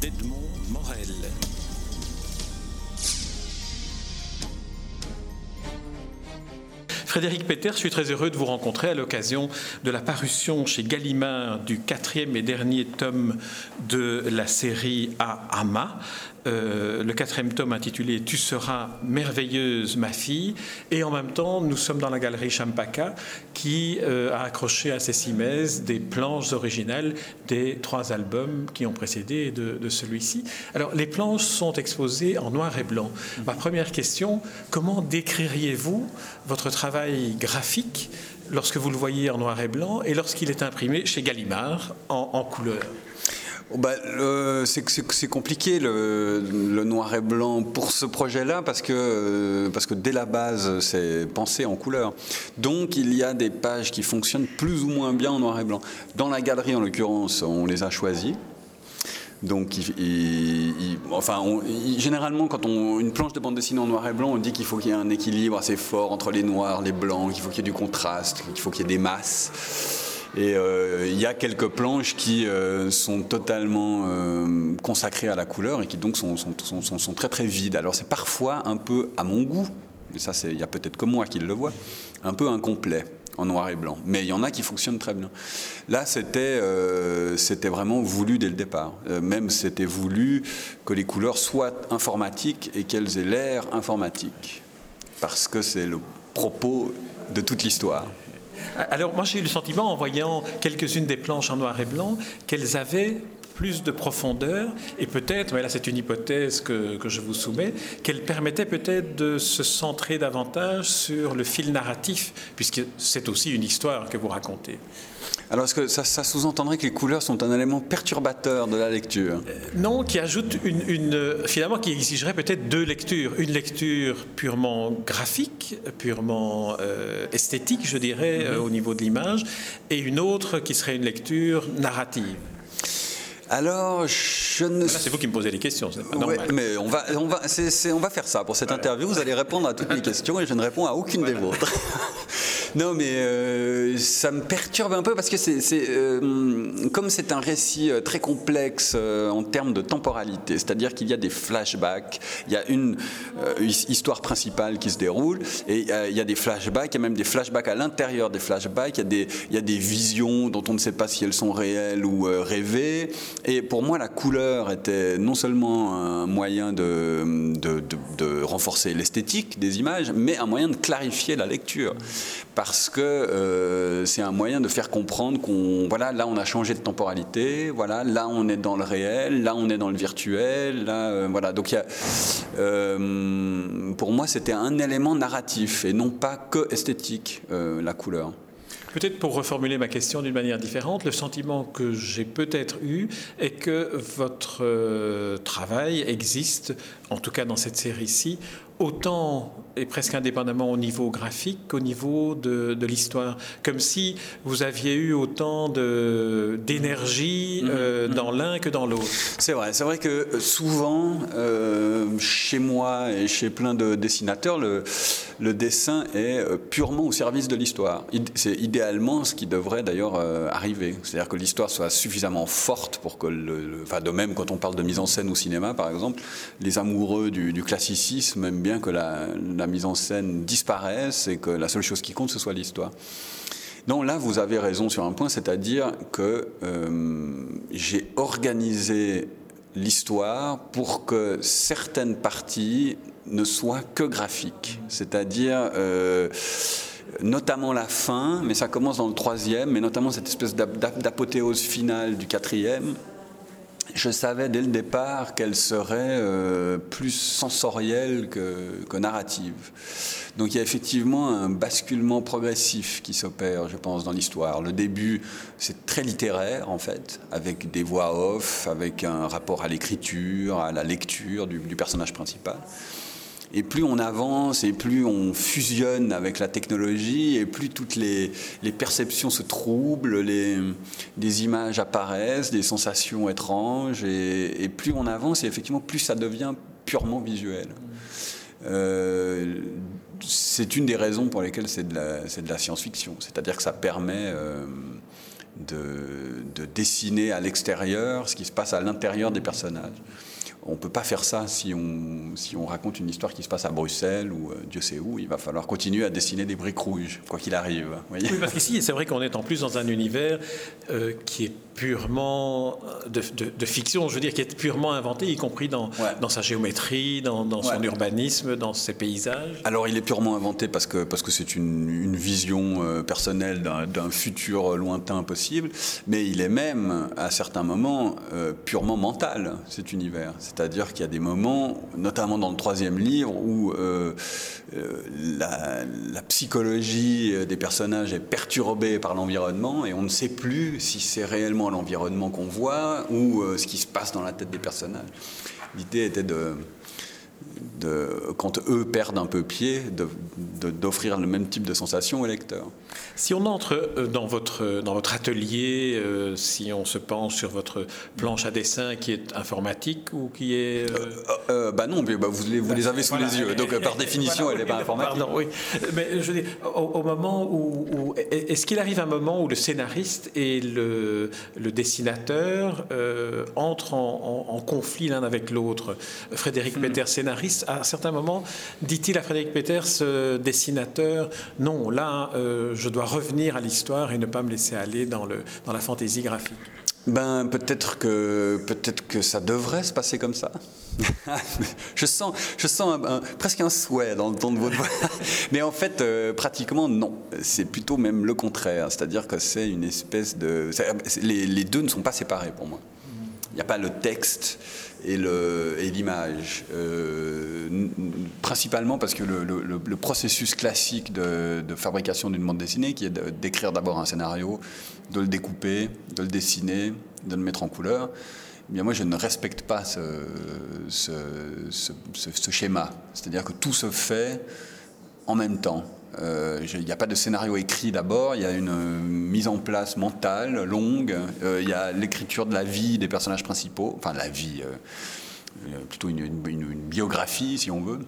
d'Edmond Morel. Frédéric Peter, je suis très heureux de vous rencontrer à l'occasion de la parution chez Gallimard du quatrième et dernier tome de la série A Ama, euh, le quatrième tome intitulé Tu seras merveilleuse, ma fille. Et en même temps, nous sommes dans la galerie Champaka qui euh, a accroché à ses cimaises des planches originales des trois albums qui ont précédé de, celui-ci. Alors, les planches sont exposées en noir et blanc. Ma première question, comment décririez-vous votre travail graphique lorsque vous le voyez en noir et blanc et lorsqu'il est imprimé chez Gallimard en couleur? Bah, c'est compliqué le, noir et blanc pour ce projet-là parce que, euh, parce que dès la base c'est pensé en couleur. Donc il y a des pages qui fonctionnent plus ou moins bien en noir et blanc. Dans la galerie en l'occurrence on les a choisies. Donc, enfin, généralement, quand on une planche de bande dessinée en noir et blanc, on dit qu'il faut qu'il y ait un équilibre assez fort entre les noirs, les blancs, qu'il faut qu'il y ait du contraste, qu'il faut qu'il y ait des masses. Et euh, il y a quelques planches qui euh, sont totalement euh, consacrées à la couleur et qui donc sont, sont, très très vides. Alors c'est parfois un peu à mon goût, mais ça il y a peut-être que moi qui le vois, un peu incomplet en noir et blanc. Mais il y en a qui fonctionnent très bien. Là, c'était vraiment voulu dès le départ. même c'était voulu que les couleurs soient informatiques et qu'elles aient l'air informatiques. Parce que c'est le propos de toute l'histoire. Alors moi j'ai eu le sentiment en voyant quelques-unes des planches en noir et blanc qu'elles avaient plus de profondeur et peut-être, mais là c'est une hypothèse que, je vous soumets, qu'elle permettait peut-être de se centrer davantage sur le fil narratif, puisque c'est aussi une histoire que vous racontez. Alors, est-ce que ça, sous-entendrait que les couleurs sont un élément perturbateur de la lecture? Euh, Non, qui ajoute une, finalement, qui exigerait peut-être deux lectures. Une lecture purement graphique, purement euh, esthétique, je dirais, euh, au niveau de l'image, et une autre qui serait une lecture narrative. Alors, je ne. c'est vous qui me posez les questions, c'est pas mais on va, on va, on va faire ça pour cette interview. Vous allez répondre à toutes mes questions et je ne réponds à aucune des vôtres. Non, mais euh, ça me perturbe un peu parce que c'est, euh, comme c'est un récit euh, très complexe en termes de temporalité, c'est-à-dire qu'il y a des flashbacks, il y a une histoire principale qui se déroule et il y a des flashbacks, il y a même des flashbacks à l'intérieur des flashbacks, il y, a des, visions dont on ne sait pas si elles sont réelles ou rêvées. Et pour moi, la couleur était non seulement un moyen de renforcer l'esthétique des images, mais un moyen de clarifier la lecture parce que euh, c'est un moyen de faire comprendre qu'on voilà là on a changé de temporalité voilà là on est dans le réel là on est dans le virtuel là euh, voilà. Donc euh, pour moi c'était un élément narratif et non pas que esthétique la couleur. Peut-être pour reformuler ma question d'une manière différente, le sentiment que j'ai peut-être eu est que votre travail existe, en tout cas dans cette série-ci, autant et presque indépendamment au niveau graphique qu'au niveau de, l'histoire. Comme si vous aviez eu autant d'énergie mhm. euh, dans l'un que dans l'autre. C'est vrai, c'est vrai que euh, souvent, euh, chez moi et chez plein de dessinateurs, le, le dessin est purement au service de l'histoire. C'est idéalement ce qui devrait d'ailleurs arriver. C'est-à-dire que l'histoire soit suffisamment forte pour que le, Enfin, de même, quand on parle de mise en scène au cinéma, par exemple, les amoureux du, du classicisme aiment bien que la, mise en scène disparaisse et que la seule chose qui compte, ce soit l'histoire. Non, là, vous avez raison sur un point, c'est-à-dire que euh, j'ai organisé l'histoire pour que certaines parties ne soient que graphiques, c'est-à-dire euh, notamment la fin, mais ça commence dans le troisième, mais notamment cette espèce d'apothéose finale du quatrième, je savais dès le départ qu'elle serait euh, plus sensorielle que, narrative. Donc il y a effectivement un basculement progressif qui s'opère, je pense, dans l'histoire. Le début, c'est très littéraire, en fait, avec des voix off, avec un rapport à l'écriture, à la lecture du personnage principal. Et plus on avance et plus on fusionne avec la technologie et plus toutes les, perceptions se troublent, les, images apparaissent, des sensations étranges et, plus on avance et effectivement plus ça devient purement visuel. Euh, c'est une des raisons pour lesquelles c'est de la, science-fiction, c'est-à-dire que ça permet... Euh, de dessiner à l'extérieur ce qui se passe à l'intérieur des personnages on ne peut pas faire ça si on, si on raconte une histoire qui se passe à Bruxelles ou euh, Dieu sait où. Il va falloir continuer à dessiner des briques rouges, quoi qu'il arrive. oui, parce qu'ici, c'est vrai qu'on est en plus dans un univers euh, qui est purement euh, de, fiction, je veux dire, qui est purement inventé, y compris dans, dans sa géométrie, dans, son urbanisme, dans ses paysages. Alors, il est purement inventé parce que parce que c'est une, une, vision personnelle d'un futur lointain possible, mais il est même, à certains moments, purement mental, cet univers. C'est-à-dire qu'il y a des moments, notamment dans le troisième livre, où euh, euh, la, psychologie des personnages est perturbée par l'environnement et on ne sait plus si c'est réellement l'environnement qu'on voit ou euh, ce qui se passe dans la tête des personnages. L'idée était de quand eux perdent un peu pied, d'offrir le même type de sensation au lecteur. Si on entre euh, dans votre, dans votre atelier, euh, si on se penche sur votre planche à dessin qui est informatique ou qui est... Euh... bah non, bah vous, les, vous les avez sous les yeux, donc par définition, elle n'est pas informatique. Pardon, oui. Mais je veux dire, au, moment où... Est-ce qu'il arrive un moment où le scénariste et le, le dessinateur entrent en, conflit l'un avec l'autre? Frédéric hmm. Peter, scénariste, à un certain moment, dit-il à Frédéric Peters, dessinateur, non, là, euh, je dois revenir à l'histoire et ne pas me laisser aller dans, le, dans la fantaisie graphique ben, peut-être que, peut-être que ça devrait se passer comme ça. je sens, je sens presque un souhait dans le ton de votre voix. Mais en fait, euh, pratiquement, non. C'est plutôt même le contraire. C'est-à-dire que c'est une espèce de. Les, deux ne sont pas séparés pour moi. Il n'y a pas le texte et l'image. Euh, principalement parce que le, processus classique de, fabrication d'une bande dessinée, qui est d'écrire d'abord un scénario, de le découper, de le dessiner, de le mettre en couleur, eh bien moi je ne respecte pas ce, ce schéma. C'est-à-dire que tout se fait en même temps. Euh, il n'y a pas de scénario écrit d'abord, il y a une euh, mise en place mentale longue, euh, il y a l'écriture de la vie des personnages principaux, enfin la vie, plutôt une, biographie si on veut.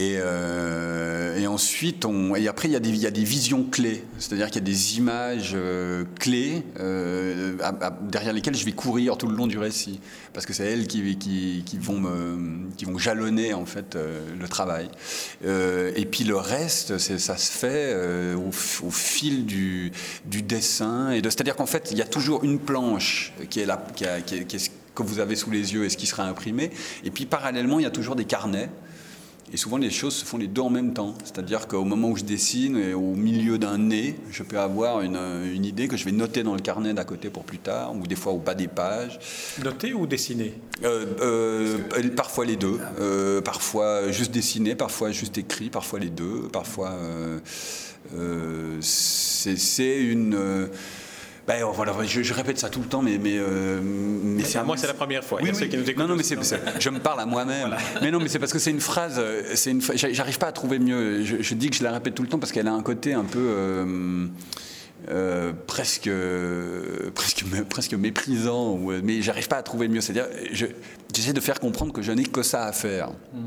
Euh, et, ensuite, et après, il y, a des, visions clés, c'est-à-dire qu'il y a des images euh, clés euh, derrière lesquelles je vais courir tout le long du récit, parce que c'est elles qui, vont jalonner en fait le travail. et puis le reste, ça se fait au, fil du, dessin, et c'est-à-dire qu'en fait, il y a toujours une planche qui est là, que vous avez sous les yeux et ce qui sera imprimé, et puis parallèlement, il y a toujours des carnets. Et souvent, les choses se font les deux en même temps. C'est-à-dire qu'au moment où je dessine, au milieu d'un nez, je peux avoir une, une, idée que je vais noter dans le carnet d'à côté pour plus tard, ou des fois au bas des pages. Noter ou dessiner euh, euh, Parfois les deux. Euh, parfois juste dessiner, parfois juste écrit, parfois les deux. Parfois, c'est une ben, voilà, je, répète ça tout le temps, mais mais, euh, mais c'est moi c'est la première fois. Oui, non, non, mais c'est, je me parle à moi-même. Mais non, mais c'est parce que c'est une phrase. Euh, c'est une. J'arrive pas à trouver mieux. Je, dis que je la répète tout le temps parce qu'elle a un côté un peu. Euh, presque, presque, presque méprisant, mais j'arrive pas à trouver mieux. C'est-à-dire, j'essaie de faire comprendre que je n'ai que ça à faire. Mmh.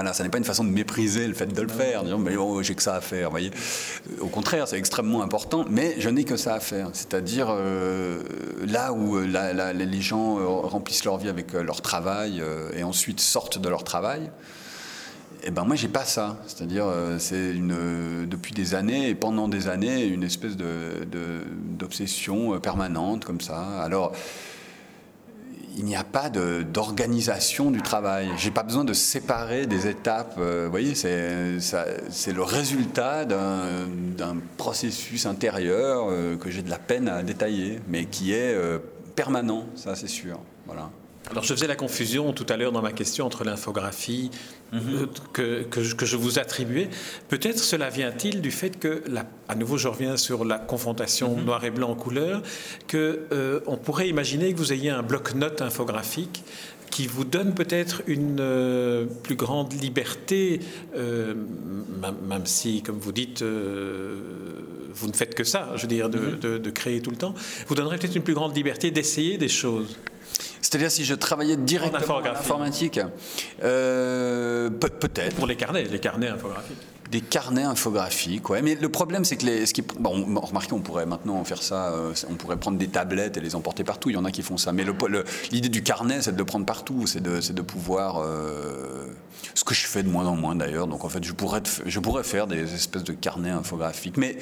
Voilà, ça n'est pas une façon de mépriser le fait de le faire, disant mais oh, j'ai que ça à faire. Voyez. Au contraire, c'est extrêmement important, mais je n'ai que ça à faire. C'est-à-dire euh, là où euh, les gens euh, remplissent leur vie avec leur travail et ensuite sortent de leur travail. Eh ben moi j'ai pas ça, c'est-à-dire c'est une depuis des années et pendant des années une espèce de d'obsession permanente comme ça. Alors il n'y a pas d'organisation du travail. J'ai pas besoin de séparer des étapes. Euh, vous voyez, c'est le résultat d'un processus intérieur euh, que j'ai de la peine à détailler, mais qui est euh, permanent, ça c'est sûr. Voilà. Alors je faisais la confusion tout à l'heure dans ma question entre l'infographie mhm. que, que, je vous attribuais. Peut-être cela vient-il du fait que, à nouveau je reviens sur la confrontation mhm. noir et blanc en couleur, qu'on euh, pourrait imaginer que vous ayez un bloc-notes infographique qui vous donne peut-être une euh, plus grande liberté, euh, même si, comme vous dites, vous ne faites que ça, je veux dire, de, mhm. de, de créer tout le temps, vous donnerait peut-être une plus grande liberté d'essayer des choses. C'est-à-dire si je travaillais directement en, informatique, euh, peut-être. Pour les carnets, les carnets infographiques. Des carnets infographiques, ouais. Mais le problème, c'est que les, ce qui, bon, remarquez, on pourrait maintenant faire ça. euh, on pourrait prendre des tablettes et les emporter partout. Il y en a qui font ça. Mais l'idée du carnet, c'est de le prendre partout. C'est de, pouvoir. euh, ce que je fais de moins en moins d'ailleurs. Donc en fait, je pourrais, je pourrais faire des espèces de carnets infographiques. Mais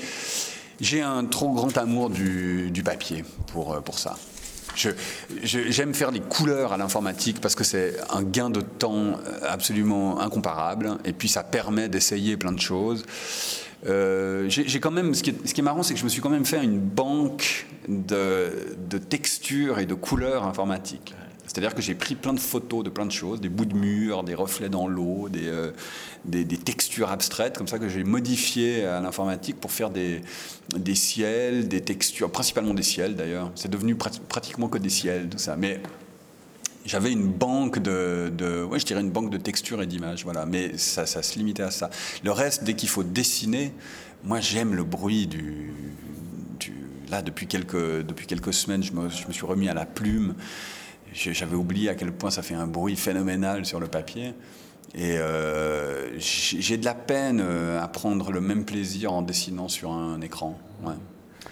j'ai un trop grand amour du, du papier pour, pour ça. J'aime faire les couleurs à l'informatique parce que c'est un gain de temps absolument incomparable et puis ça permet d'essayer plein de choses. Euh, j'ai quand même, ce qui est, ce qui est marrant, c'est que je me suis quand même fait une banque de, de textures et de couleurs informatiques. C'est-à-dire que j'ai pris plein de photos de plein de choses, des bouts de mur, des reflets dans l'eau, des, euh, des, des textures abstraites, comme ça que j'ai modifié à l'informatique pour faire des, des ciels, des textures, principalement des ciels d'ailleurs. C'est devenu prat- pratiquement que des ciels, tout ça. Mais j'avais une banque de, de- ouais, je dirais une banque de textures et d'images, voilà. Mais ça, ça se limitait à ça. Le reste, dès qu'il faut dessiner, moi j'aime le bruit du, du- là depuis quelques depuis quelques semaines, je me, je me suis remis à la plume. J'avais oublié à quel point ça fait un bruit phénoménal sur le papier. Et euh, j'ai de la peine euh, à prendre le même plaisir en dessinant sur un écran.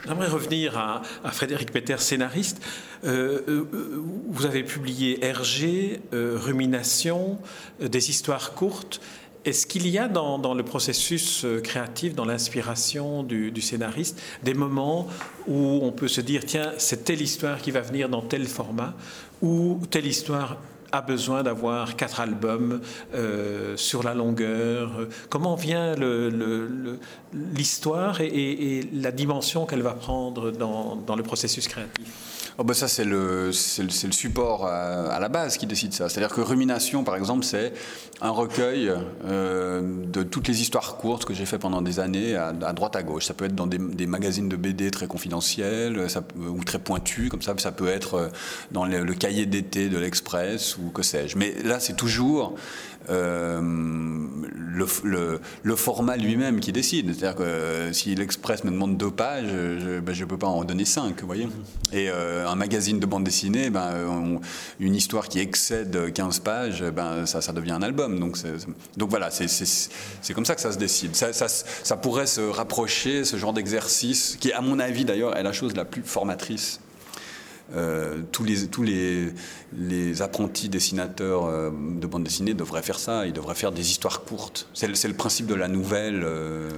J'aimerais revenir à, Frédéric Peter, scénariste. Euh, vous avez publié Hergé, Rumination, des histoires courtes. Est-ce qu'il y a dans, le processus euh, créatif, dans l'inspiration du, scénariste, des moments où on peut se dire, tiens, c'est telle histoire qui va venir dans tel format, ou telle histoire a besoin d'avoir quatre albums euh, sur la longueur Comment vient l'histoire et, la dimension qu'elle va prendre dans le processus créatif? Oh bah ça, c'est le, le, le support à, la base qui décide ça. C'est-à-dire que Rumination, par exemple, c'est un recueil euh, de toutes les histoires courtes que j'ai fait pendant des années à, droite à gauche. Ça peut être dans des, magazines de BD très confidentiels ou très pointus, comme ça. Ça peut être euh, dans le, cahier d'été de l'Express ou que sais-je. Mais là, c'est toujours euh, le, le- format lui-même qui décide. C'est-à-dire que si l'Express me demande deux pages, je ne peux pas en donner cinq, vous voyez. Un magazine de bande dessinée, ben, on- une histoire qui excède 15 pages, ben, ça, ça devient un album. Donc, donc voilà, c'est- comme ça que ça se décide. Ça, pourrait se rapprocher, ce genre d'exercice, qui à mon avis d'ailleurs est la chose la plus formatrice euh, tous les, tous les, les apprentis dessinateurs euh, de bande dessinée devraient faire ça. Ils devraient faire des histoires courtes. C'est le, principe de la nouvelle euh,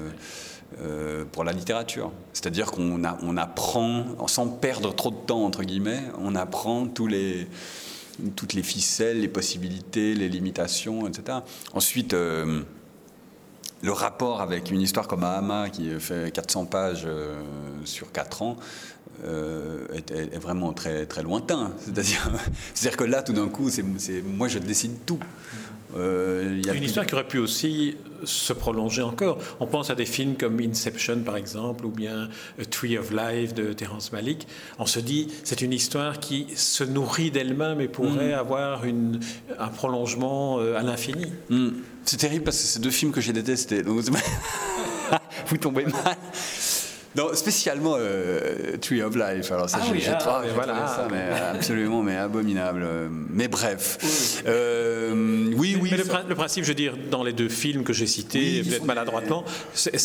euh, pour la littérature. C'est-à-dire qu'on apprend, sans perdre trop de temps, entre guillemets, on apprend toutes les ficelles, les possibilités, les limitations, etc. Ensuite, euh, le rapport avec une histoire comme Ahama, qui fait 400 pages euh, sur 4 ans, est, vraiment très, très lointain. C'est-à-dire que là, tout d'un coup, moi, je décide tout. Euh, il y a Une histoire qui aurait pu aussi se prolonger encore. On pense à des films comme Inception, par exemple, ou bien A Tree of Life de Terrence Malick. On se dit, c'est une histoire qui se nourrit d'elle-même et pourrait avoir une, un prolongement euh, à l'infini. Hmm. C'est terrible parce que c'est deux films que j'ai détestés. Donc, vous tombez mal. Non, spécialement euh, Tree of Life. Alors ça, Ah j'ai oui, ah, voilà. ça, mais absolument, mais abominable. Mais bref, Euh, oui, oui. Mais le, principe, je veux dire, dans les deux films que j'ai cités, Oui, peut-être maladroitement, c'est,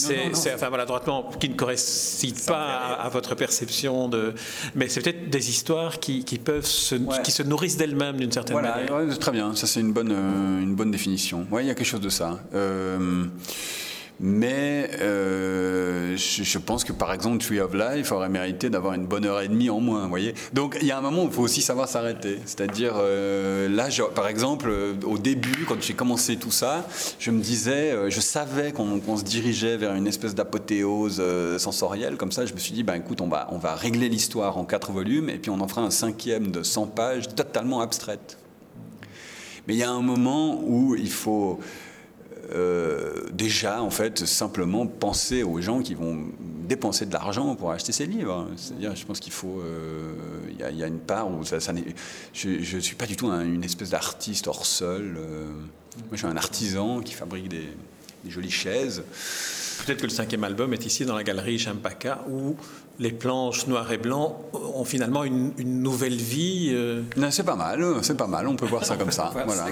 enfin maladroitement, qui ne correspondent pas à, à votre perception de. Mais c'est peut-être des histoires qui, qui peuvent se, Ouais. qui se nourrissent d'elles-mêmes d'une certaine Voilà, manière. ouais, très bien, ça c'est une bonne, euh, une bonne définition. Oui, il y a quelque chose de ça. Euh, mais euh, je, pense que par exemple Tree of Life aurait mérité d'avoir une bonne heure et demie en moins, voyez. Donc il y a un moment où il faut aussi savoir s'arrêter. C'est-à-dire, euh, là, par exemple, euh, au début, quand j'ai commencé tout ça, je me disais, je savais qu'on se dirigeait vers une espèce d'apothéose sensorielle, comme ça, je me suis dit, ben écoute, on va, on va régler l'histoire en quatre volumes, et puis on en fera un cinquième de 100 pages totalement abstraite. Mais il y a un moment où il faut euh, déjà, en fait, simplement penser aux gens qui vont dépenser de l'argent pour acheter ces livres. C'est-à-dire, je pense qu'il faut. euh, Il y, a- une part où ça, ça je ne suis pas du tout un- une espèce d'artiste hors sol. euh. moi, je suis un artisan qui fabrique des jolies chaises. Peut-être que le cinquième album est ici dans la galerie Champaka où les planches noires et blancs ont finalement une, nouvelle vie. Euh. C'est pas mal, c'est pas mal, on peut voir ça comme ça. voilà.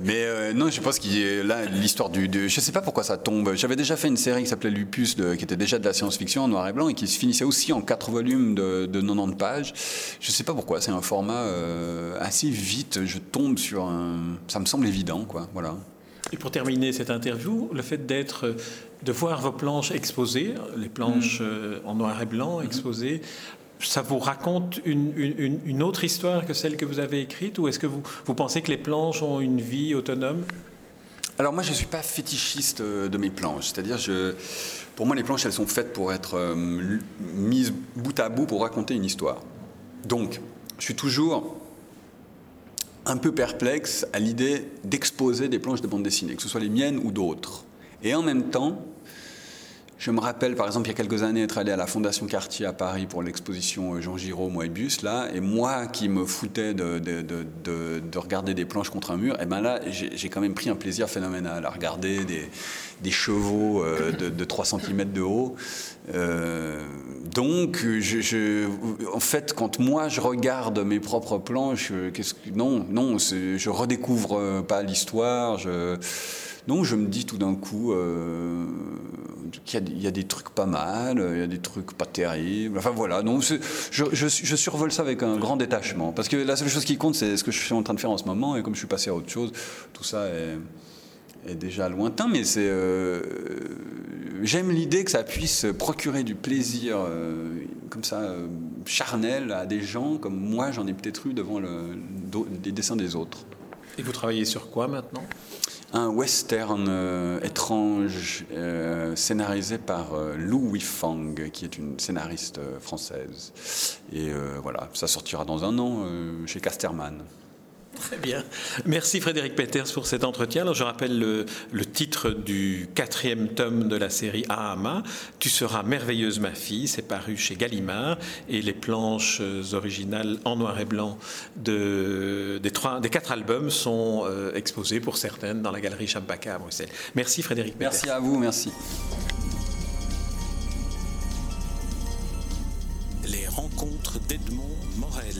Mais euh, non, je pense qu'il y a là l'histoire du. De, je sais pas pourquoi ça tombe. J'avais déjà fait une série qui s'appelait Lupus, de, qui était déjà de la science-fiction en noir et blanc et qui se finissait aussi en quatre volumes de, 90 pages. Je sais pas pourquoi, c'est un format euh, assez vite. Je tombe sur un. Ça me semble évident, quoi. Voilà. Et pour terminer cette interview, le fait d'être, de voir vos planches exposées, les planches mm. euh, en noir et blanc exposées, ça vous raconte une, autre histoire que celle que vous avez écrite ou est-ce que vous, vous pensez que les planches ont une vie autonome? Alors moi, je ne suis pas fétichiste euh, de mes planches. C'est-à-dire, je, pour moi, les planches, elles sont faites pour être euh, mises bout à bout pour raconter une histoire. Donc, je suis toujours un peu perplexe à l'idée d'exposer des planches de bande dessinée, que ce soit les miennes ou d'autres. Et en même temps, je me rappelle, par exemple, il y a quelques années, être allé à la Fondation Cartier à Paris pour l'exposition Jean Giraud, Moebius, là, et moi qui me foutais de, de, de, de regarder des planches contre un mur, et ben là, j'ai quand même pris un plaisir phénoménal à regarder des, des chevaux euh, de, 3 cm de haut. Euh, donc, je, en fait, quand moi je regarde mes propres planches, qu'est-ce que, non, non, je redécouvre pas l'histoire. Je, non, je me dis tout d'un coup euh, qu'il y, a des trucs pas mal, il y a des trucs pas terribles. Enfin voilà, donc je, je, survole ça avec un grand détachement. Parce que la seule chose qui compte, c'est ce que je suis en train de faire en ce moment. Et comme je suis passé à autre chose, tout ça est, déjà lointain. Mais c'est. Euh, j'aime l'idée que ça puisse procurer du plaisir euh, comme ça, charnel à des gens comme moi, j'en ai peut-être eu devant le, les dessins des autres. Et vous travaillez sur quoi maintenant? Un western euh, étrange euh, scénarisé par euh, Lou Wifang, qui est une scénariste française. Et voilà, ça sortira dans un an chez Casterman. Très bien. Merci Frédéric Peters pour cet entretien. Alors, je rappelle le, titre du quatrième tome de la série Ahama. Tu seras merveilleuse ma fille. C'est paru chez Gallimard et les planches originales en noir et blanc de, des, trois, des quatre albums sont euh, exposées pour certaines dans la galerie Champaka à Bruxelles. Merci Frédéric Peters. Merci à vous. Merci. Les rencontres d'Edmond Morel.